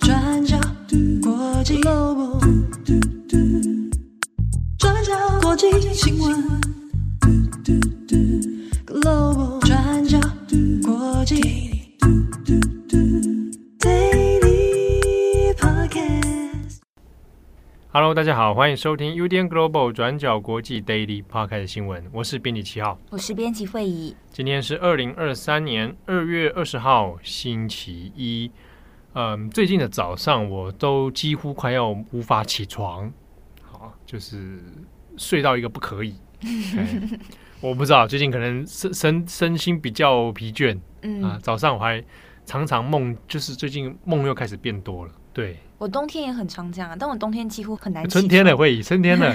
转角国际 Global，转角国际新闻。Hello，大家好，欢迎收听 UDN Global 转角国际 Daily Podcast 新闻，我是编辑七号，我是编辑会议。今天是二零二三年二月二十号，星期一。嗯，最近的早上我都几乎快要无法起床，好，就是睡到一个不可以。我不知道最近可能身身身心比较疲倦，嗯啊，早上我还常常梦，就是最近梦又开始变多了。对，我冬天也很常这样，但我冬天几乎很难起床。春天了会，春天了，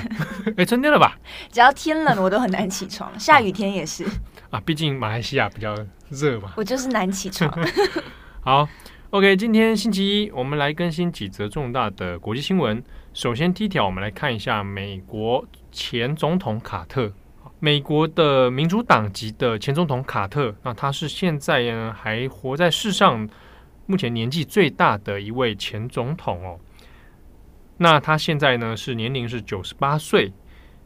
哎、欸，春天了吧？只要天冷，我都很难起床，下雨天也是。啊，毕竟马来西亚比较热嘛。我就是难起床。好。OK，今天星期一，我们来更新几则重大的国际新闻。首先，第一条，我们来看一下美国前总统卡特，美国的民主党籍的前总统卡特，那他是现在呢还活在世上，目前年纪最大的一位前总统哦。那他现在呢是年龄是九十八岁，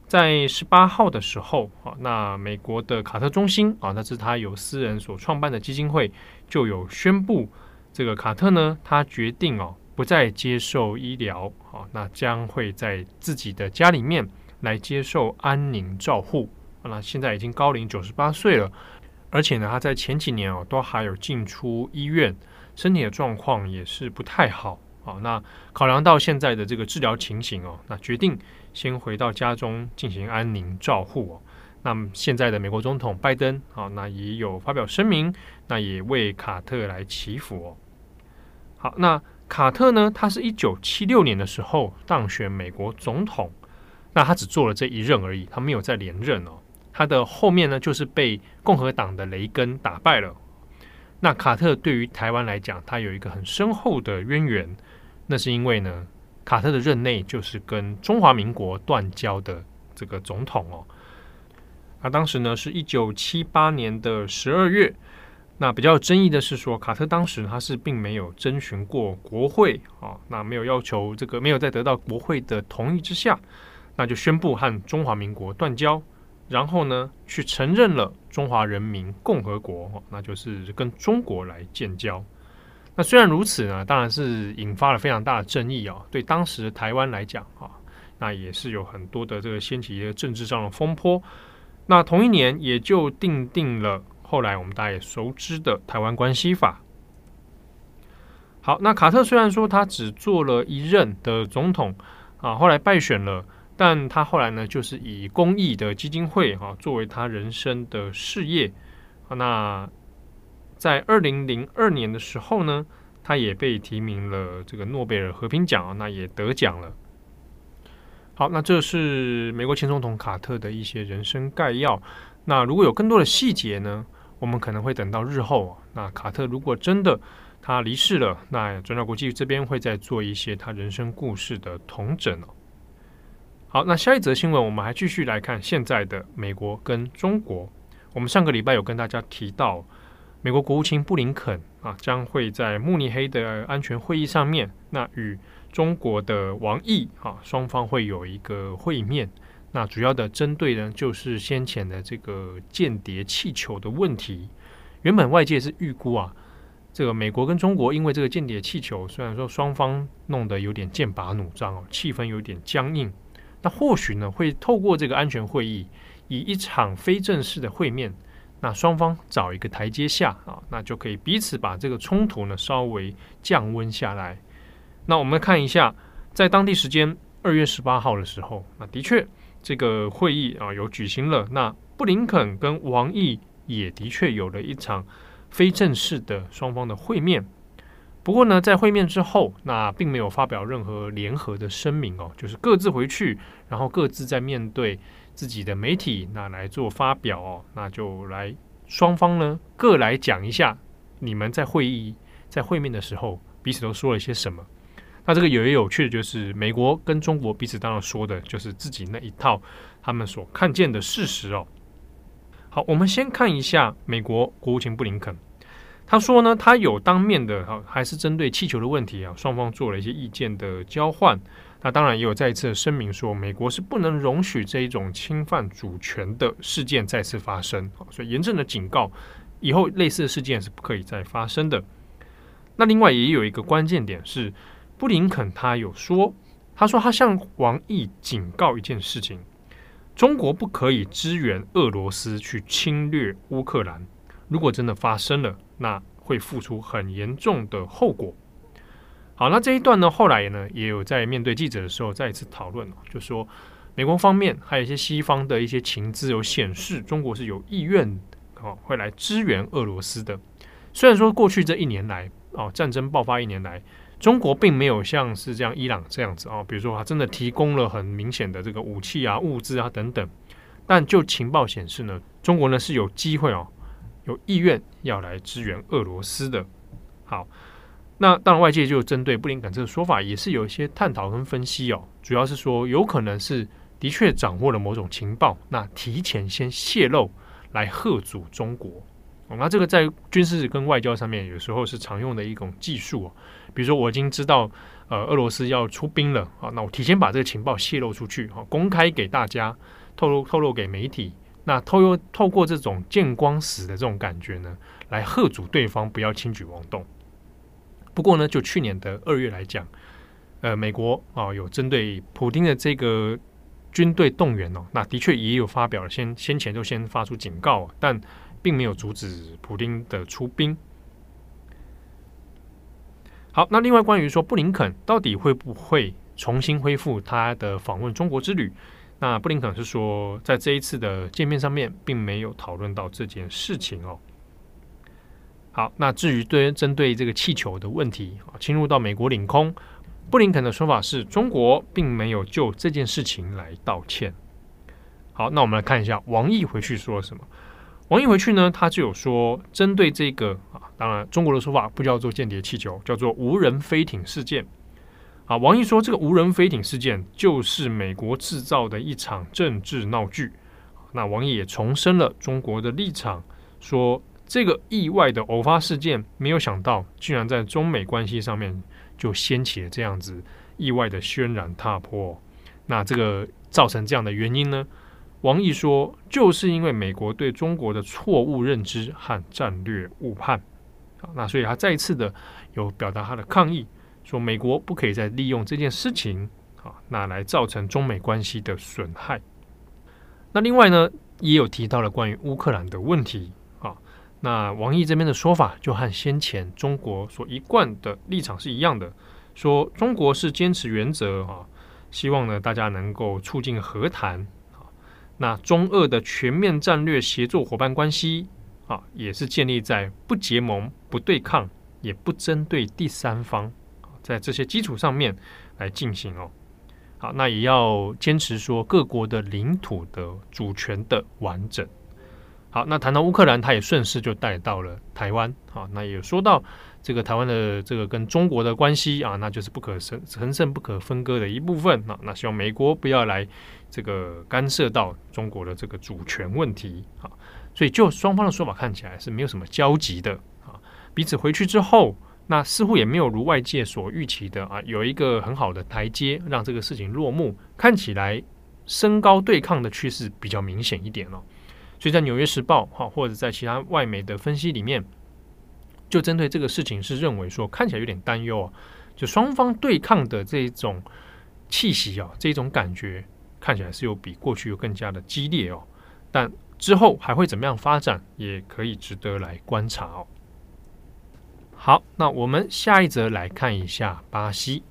在十八号的时候啊，那美国的卡特中心啊，那是他由私人所创办的基金会，就有宣布。这个卡特呢，他决定哦，不再接受医疗，好，那将会在自己的家里面来接受安宁照护。那现在已经高龄九十八岁了，而且呢，他在前几年哦，都还有进出医院，身体的状况也是不太好。啊，那考量到现在的这个治疗情形哦，那决定先回到家中进行安宁照护哦。那么现在的美国总统拜登啊，那也有发表声明，那也为卡特来祈福哦。好，那卡特呢？他是一九七六年的时候当选美国总统，那他只做了这一任而已，他没有再连任哦。他的后面呢，就是被共和党的雷根打败了。那卡特对于台湾来讲，他有一个很深厚的渊源，那是因为呢，卡特的任内就是跟中华民国断交的这个总统哦。他当时呢，是一九七八年的十二月。那比较有争议的是说，卡特当时他是并没有征询过国会啊，那没有要求这个没有在得到国会的同意之下，那就宣布和中华民国断交，然后呢去承认了中华人民共和国，那就是跟中国来建交。那虽然如此呢，当然是引发了非常大的争议啊，对当时的台湾来讲啊，那也是有很多的这个掀起一个政治上的风波。那同一年也就订定了。后来我们大家也熟知的《台湾关系法》。好，那卡特虽然说他只做了一任的总统啊，后来败选了，但他后来呢，就是以公益的基金会啊作为他人生的事业。那在二零零二年的时候呢，他也被提名了这个诺贝尔和平奖啊，那也得奖了。好，那这是美国前总统卡特的一些人生概要。那如果有更多的细节呢？我们可能会等到日后，那卡特如果真的他离世了，那转角国际这边会再做一些他人生故事的同整哦。好，那下一则新闻，我们还继续来看现在的美国跟中国。我们上个礼拜有跟大家提到，美国国务卿布林肯啊，将会在慕尼黑的安全会议上面，那与中国的王毅啊，双方会有一个会面。那主要的针对呢，就是先前的这个间谍气球的问题。原本外界是预估啊，这个美国跟中国因为这个间谍气球，虽然说双方弄得有点剑拔弩张哦，气氛有点僵硬。那或许呢，会透过这个安全会议，以一场非正式的会面，那双方找一个台阶下啊，那就可以彼此把这个冲突呢稍微降温下来。那我们看一下，在当地时间二月十八号的时候，那的确。这个会议啊有举行了，那布林肯跟王毅也的确有了一场非正式的双方的会面。不过呢，在会面之后，那并没有发表任何联合的声明哦，就是各自回去，然后各自在面对自己的媒体那来做发表哦，那就来双方呢各来讲一下你们在会议在会面的时候彼此都说了些什么。那这个有也有趣的就是，美国跟中国彼此当然说的就是自己那一套，他们所看见的事实哦。好，我们先看一下美国国务卿布林肯，他说呢，他有当面的哈，还是针对气球的问题啊，双方做了一些意见的交换。那当然也有再一次声明说，美国是不能容许这一种侵犯主权的事件再次发生，所以严正的警告，以后类似的事件是不可以再发生的。那另外也有一个关键点是，布林肯他有说，他说他向王毅警告一件事情：中国不可以支援俄罗斯去侵略乌克兰。如果真的发生了，那会付出很严重的后果。好，那这一段呢，后来呢也有在面对记者的时候再一次讨论，就说美国方面还有一些西方的一些情资有显示，中国是有意愿哦会来支援俄罗斯的。虽然说过去这一年来哦战争爆发一年来，中国并没有像是这样伊朗这样子哦，比如说他真的提供了很明显的这个武器啊、物资啊等等，但就情报显示呢，中国呢是有机会哦。有意愿要来支援俄罗斯的，好，那当然外界就针对布林肯这个说法也是有一些探讨跟分析哦，主要是说有可能是的确掌握了某种情报，那提前先泄露来吓阻中国，那这个在军事跟外交上面有时候是常用的一种技术哦，比如说我已经知道呃俄罗斯要出兵了啊，那我提前把这个情报泄露出去，哈，公开给大家，透露透露给媒体。那透过透过这种见光死的这种感觉呢，来吓阻对方不要轻举妄动。不过呢，就去年的二月来讲，呃，美国啊有针对普丁的这个军队动员哦，那的确也有发表了先先前就先发出警告，但并没有阻止普丁的出兵。好，那另外关于说布林肯到底会不会重新恢复他的访问中国之旅？那布林肯是说，在这一次的见面上面，并没有讨论到这件事情哦。好，那至于对针对这个气球的问题啊，侵入到美国领空，布林肯的说法是中国并没有就这件事情来道歉。好，那我们来看一下王毅回去说了什么。王毅回去呢，他就有说，针对这个啊，当然中国的说法不叫做间谍气球，叫做无人飞艇事件。啊，王毅说，这个无人飞艇事件就是美国制造的一场政治闹剧。那王毅也重申了中国的立场，说这个意外的偶发事件，没有想到居然在中美关系上面就掀起了这样子意外的轩然大波。那这个造成这样的原因呢？王毅说，就是因为美国对中国的错误认知和战略误判。啊，那所以他再一次的有表达他的抗议。说美国不可以再利用这件事情啊，那来造成中美关系的损害。那另外呢，也有提到了关于乌克兰的问题啊。那王毅这边的说法就和先前中国所一贯的立场是一样的，说中国是坚持原则啊，希望呢大家能够促进和谈啊。那中俄的全面战略协作伙伴关系啊，也是建立在不结盟、不对抗、也不针对第三方。在这些基础上面来进行哦，好，那也要坚持说各国的领土的主权的完整。好，那谈到乌克兰，他也顺势就带到了台湾。好，那也说到这个台湾的这个跟中国的关系啊，那就是不可神神圣不可分割的一部分。那那希望美国不要来这个干涉到中国的这个主权问题。好，所以就双方的说法看起来是没有什么交集的啊，彼此回去之后。那似乎也没有如外界所预期的啊，有一个很好的台阶，让这个事情落幕。看起来升高对抗的趋势比较明显一点了。所以在《纽约时报》哈，或者在其他外媒的分析里面，就针对这个事情是认为说，看起来有点担忧啊，就双方对抗的这种气息啊，这种感觉看起来是有比过去有更加的激烈哦。但之后还会怎么样发展，也可以值得来观察哦。好，那我们下一则来看一下巴西。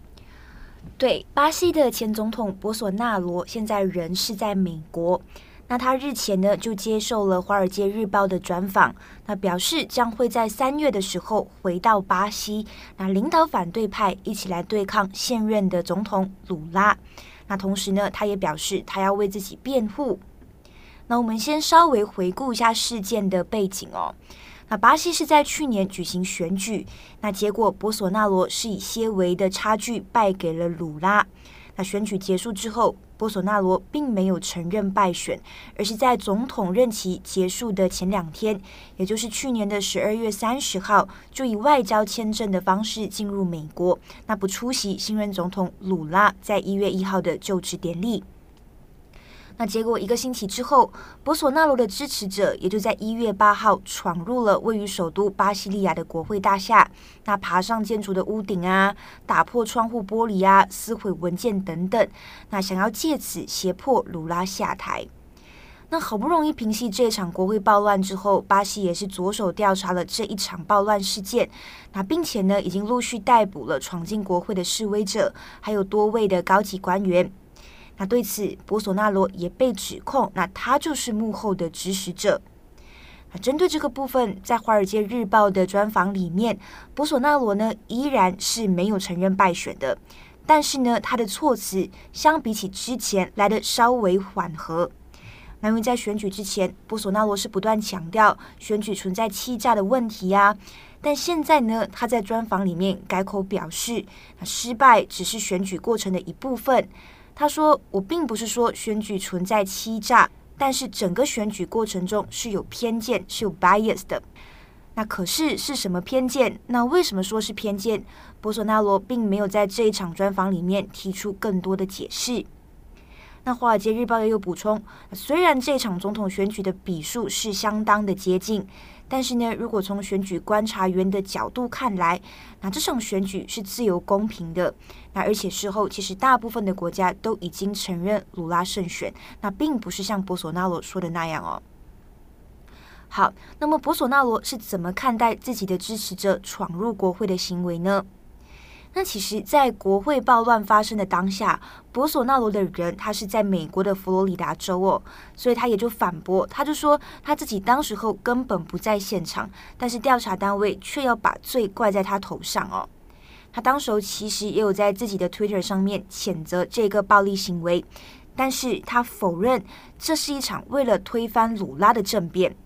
对，巴西的前总统博索纳罗现在人是在美国。那他日前呢就接受了《华尔街日报》的专访，那表示将会在三月的时候回到巴西，那领导反对派一起来对抗现任的总统鲁拉。那同时呢，他也表示他要为自己辩护。那我们先稍微回顾一下事件的背景哦。那巴西是在去年举行选举，那结果波索纳罗是以些微的差距败给了鲁拉。那选举结束之后，波索纳罗并没有承认败选，而是在总统任期结束的前两天，也就是去年的十二月三十号，就以外交签证的方式进入美国，那不出席新任总统鲁拉在一月一号的就职典礼。那结果一个星期之后，博索纳罗的支持者也就在一月八号闯入了位于首都巴西利亚的国会大厦，那爬上建筑的屋顶啊，打破窗户玻璃啊，撕毁文件等等，那想要借此胁迫卢拉下台。那好不容易平息这场国会暴乱之后，巴西也是着手调查了这一场暴乱事件，那并且呢，已经陆续逮捕了闯进国会的示威者，还有多位的高级官员。那对此，博索纳罗也被指控，那他就是幕后的指使者。那针对这个部分，在《华尔街日报》的专访里面，博索纳罗呢依然是没有承认败选的，但是呢，他的措辞相比起之前来的稍微缓和。那因为在选举之前，博索纳罗是不断强调选举存在欺诈的问题、啊，但现在呢，他在专访里面改口表示，失败只是选举过程的一部分。他说：“我并不是说选举存在欺诈，但是整个选举过程中是有偏见，是有 bias 的。那可是是什么偏见？那为什么说是偏见？博索纳罗并没有在这一场专访里面提出更多的解释。那《华尔街日报》也有补充，虽然这场总统选举的比数是相当的接近。”但是呢，如果从选举观察员的角度看来，那这场选举是自由公平的。那而且事后，其实大部分的国家都已经承认鲁拉胜选，那并不是像博索纳罗说的那样哦。好，那么博索纳罗是怎么看待自己的支持者闯入国会的行为呢？那其实，在国会暴乱发生的当下，博索纳罗的人他是在美国的佛罗里达州哦，所以他也就反驳，他就说他自己当时候根本不在现场，但是调查单位却要把罪怪在他头上哦。他当时候其实也有在自己的 Twitter 上面谴责这个暴力行为，但是他否认这是一场为了推翻鲁拉的政变。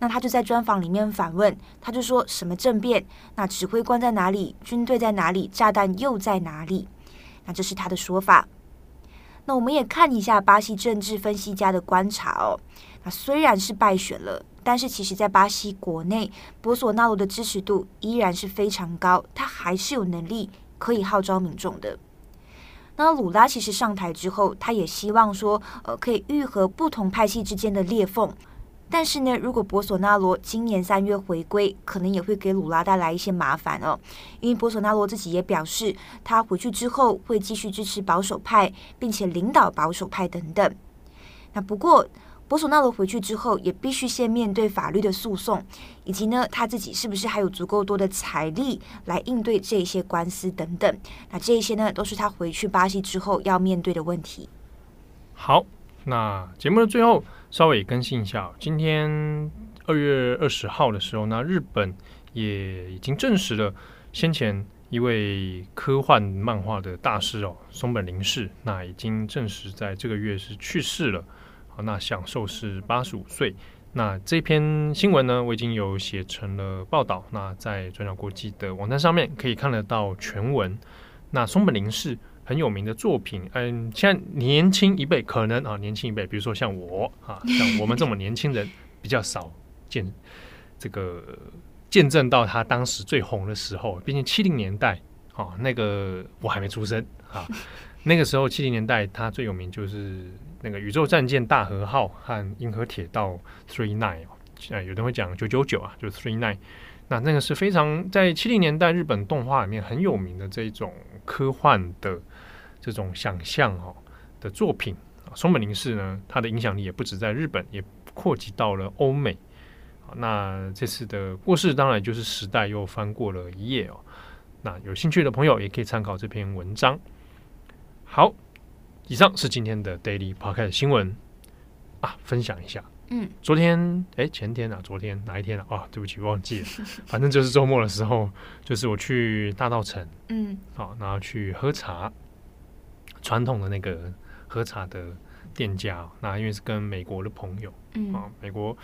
那他就在专访里面反问，他就说什么政变？那指挥官在哪里？军队在哪里？炸弹又在哪里？那这是他的说法。那我们也看一下巴西政治分析家的观察哦。那虽然是败选了，但是其实在巴西国内，博索纳罗的支持度依然是非常高，他还是有能力可以号召民众的。那鲁拉其实上台之后，他也希望说，呃，可以愈合不同派系之间的裂缝。但是呢，如果博索纳罗今年三月回归，可能也会给鲁拉带来一些麻烦哦。因为博索纳罗自己也表示，他回去之后会继续支持保守派，并且领导保守派等等。那不过，博索纳罗回去之后，也必须先面对法律的诉讼，以及呢，他自己是不是还有足够多的财力来应对这些官司等等。那这一些呢，都是他回去巴西之后要面对的问题。好，那节目的最后。稍微更新一下，今天二月二十号的时候呢，日本也已经证实了先前一位科幻漫画的大师哦，松本零士，那已经证实在这个月是去世了。好，那享寿是八十五岁。那这篇新闻呢，我已经有写成了报道，那在转角国际的网站上面可以看得到全文。那松本零士。很有名的作品，嗯，现在年轻一辈可能啊，年轻一辈，比如说像我啊，像我们这么年轻人比较少见这个见证到他当时最红的时候。毕竟七零年代啊，那个我还没出生啊，那个时候七零年代他最有名就是那个宇宙战舰大和号和银河铁道 Three Nine 啊，有人会讲九九九啊，就是 Three Nine。那那个是非常在七零年代日本动画里面很有名的这种科幻的。这种想象哦的作品，松本零士呢，他的影响力也不止在日本，也扩及到了欧美。那这次的过世，当然就是时代又翻过了一页哦。那有兴趣的朋友也可以参考这篇文章。好，以上是今天的 Daily Podcast 新闻啊，分享一下。嗯，昨天哎，前天啊，昨天哪一天啊？啊，对不起，忘记了。反正就是周末的时候，就是我去大道城，嗯，好，然后去喝茶。传统的那个喝茶的店家，那因为是跟美国的朋友，嗯啊，美国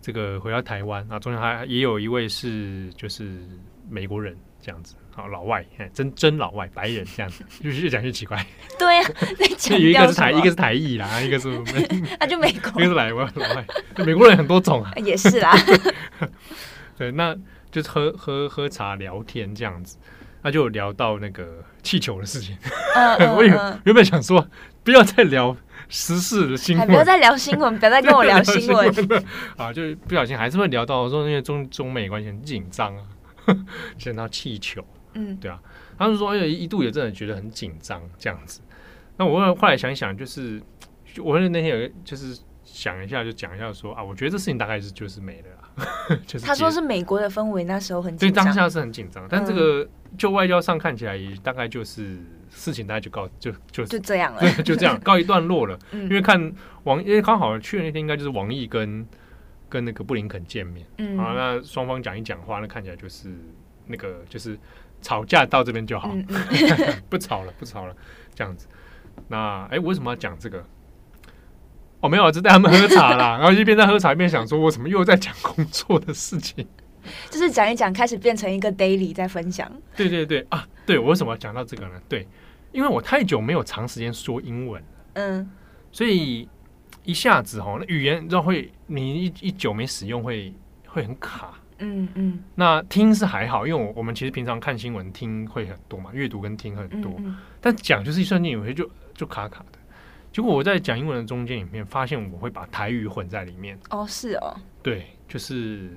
这个回到台湾那，中间还也有一位是就是美国人这样子，好老外，真真老外白人这样子，就 是越讲越奇怪。对呀、啊，有一个是台，一个是台裔啦，一个是那 就美国，一个是来外老外，美国人很多种啊，也是啦。对，那就是喝喝喝茶聊天这样子，那就聊到那个气球的事情。嗯嗯、我原原本想说不要再聊。时事的新闻，不要再聊新闻，不要再跟我聊新闻啊！就不小心还是会聊到说，因为中中美关系很紧张啊，讲到气球，嗯，对啊，他们说，哎，一度也真的觉得很紧张这样子。那我后来想一想，就是我那天有就是想一下，就讲一下说啊，我觉得这事情大概是就是没了啦。就是他说是美国的氛围那时候很紧张，对，当下是很紧张，但这个就外交上看起来也大概就是。事情大概就告就就就这样了，对，就这样 告一段落了。嗯、因为看王，因为刚好去的那天应该就是王毅跟跟那个布林肯见面，嗯，好，那双方讲一讲话，那看起来就是那个就是吵架到这边就好，不吵了，不吵了，这样子。那哎，我为什么要讲这个？我、哦、没有，我只带他们喝茶啦，然后一边在喝茶一边想说，我怎么又在讲工作的事情？就是讲一讲，开始变成一个 daily 在分享。对对对啊，对我为什么要讲到这个呢？对。因为我太久没有长时间说英文，嗯，所以一下子哈，那语言就会你一一久没使用会会很卡，嗯嗯。那听是还好，因为我我们其实平常看新闻听会很多嘛，阅读跟听很多，嗯嗯，但讲就是一瞬间有些就就卡卡的。结果我在讲英文的中间里面发现我会把台语混在里面。哦，是哦，对，就是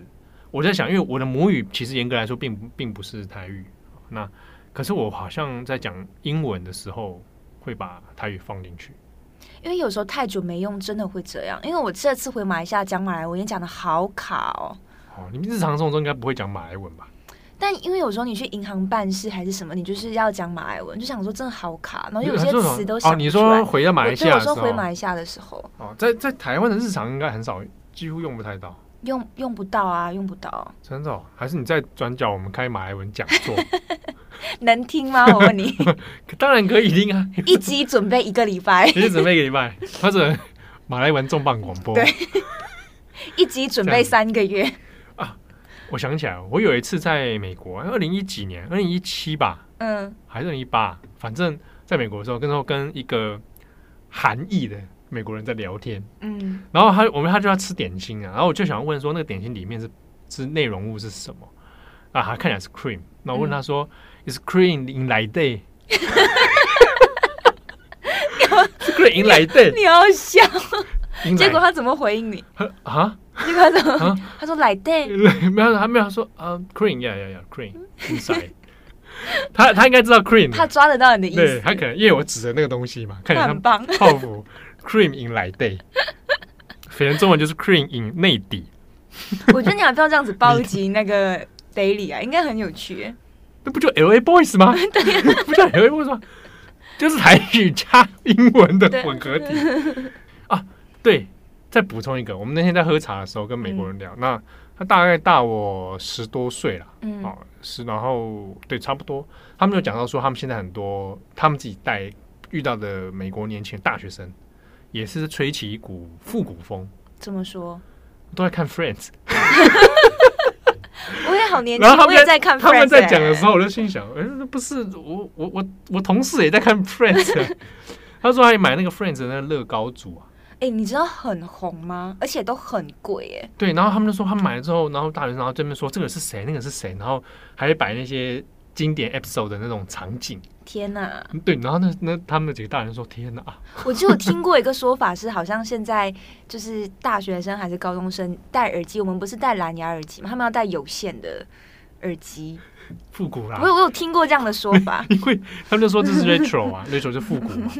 我在想，因为我的母语其实严格来说并不并不是台语，那。可是我好像在讲英文的时候会把台语放进去，因为有时候太久没用，真的会这样。因为我这次回马来西亚讲马来文也讲的好卡哦。哦，你们日常生活中应该不会讲马来文吧？但因为有时候你去银行办事还是什么，你就是要讲马来文，就想说真的好卡，然后有些词都想说回到马来西亚说回马来西亚的时候，哦，在在台湾的日常应该很少，几乎用不太到。用用不到啊，用不到。真的？还是你在转角我们开马来文讲座？能听吗？我问你。当然可以听啊！一集准备一个礼拜，一集准备一个礼拜，或者马来文重磅广播。对，一集准备三个月啊！我想起来，我有一次在美国，二零一几年，二零一七吧，嗯，还是二零一八，反正在美国的时候，跟时候跟一个韩裔的美国人在聊天，嗯，然后他我们他就要吃点心啊，然后我就想问说，那个点心里面是是内容物是什么？啊，他看起来是 cream，那我问他说。嗯 Is cream in like day？是 cream in like day？你好笑，结果他怎么回应你？啊？结果他怎么？他说 like day？没有，他没有说啊，cream，yeah，yeah，yeah，cream inside。他他应该知道 cream，他抓得到你的意思。对，他可能因为我指着那个东西嘛，看起来很棒。泡芙 cream in like day，反正中文就是 cream in 内底。我觉得你还不要这样子包集那个 daily 啊，应该很有趣。那不就 L A Boys 吗？对 不叫 L A Boys 吗？就是台语加英文的混合体 啊！对，再补充一个，我们那天在喝茶的时候跟美国人聊，嗯、那他大概大我十多岁了，嗯，哦，是，然后对，差不多，他们就讲到说，他们现在很多他们自己带遇到的美国年轻人大学生，也是吹起一股复古风。怎么说？都在看 Friends。我也好年轻，我也在看。他们在讲的时候，我就心想：哎，那不是我我我我同事也在看 Friends。他说他也买那个 Friends 的那个乐高组啊。哎，你知道很红吗？而且都很贵哎。对，然后他们就说他买了之后，然后大人然后对面说这个是谁，那个是谁，然后还会摆那些经典 episode 的那种场景。天哪！对，然后那那他们几个大人说：“天哪！” 我就有听过一个说法是，好像现在就是大学生还是高中生戴耳机，我们不是戴蓝牙耳机吗？他们要戴有线的耳机，复古啦。我有我有听过这样的说法，因为他们就说这是 retro 啊，retro 是复古嘛。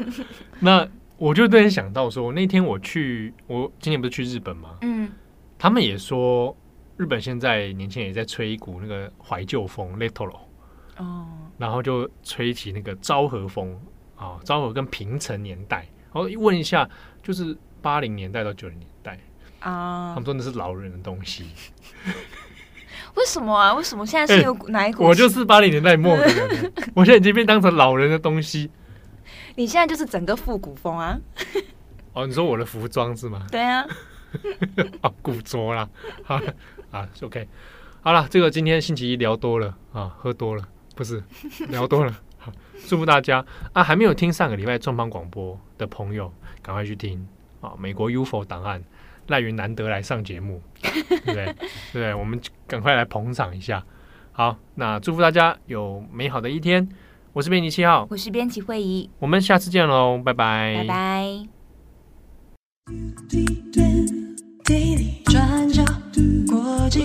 那我就突然想到说，那天我去，我今年不是去日本吗？嗯，他们也说日本现在年轻人也在吹一股那个怀旧风，retro 哦。然后就吹起那个昭和风啊，昭和跟平成年代。然后一问一下，就是八零年代到九零年代啊。他们说那是老人的东西。为什么啊？为什么现在是有哪一股？我就是八零年代末的人，我现在已经被当成老人的东西。你现在就是整个复古风啊？哦，你说我的服装是吗？对啊。啊，古着啦。好啊，OK。好了，这个今天星期一聊多了啊，喝多了不是聊多了。祝福大家啊！还没有听上个礼拜重磅广播的朋友，赶快去听啊！美国 UFO 档案，赖云难得来上节目，对不对？对，我们赶快来捧场一下。好，那祝福大家有美好的一天。我是编辑七号，我是编辑慧仪，我们下次见喽，拜拜，拜拜。转角国际，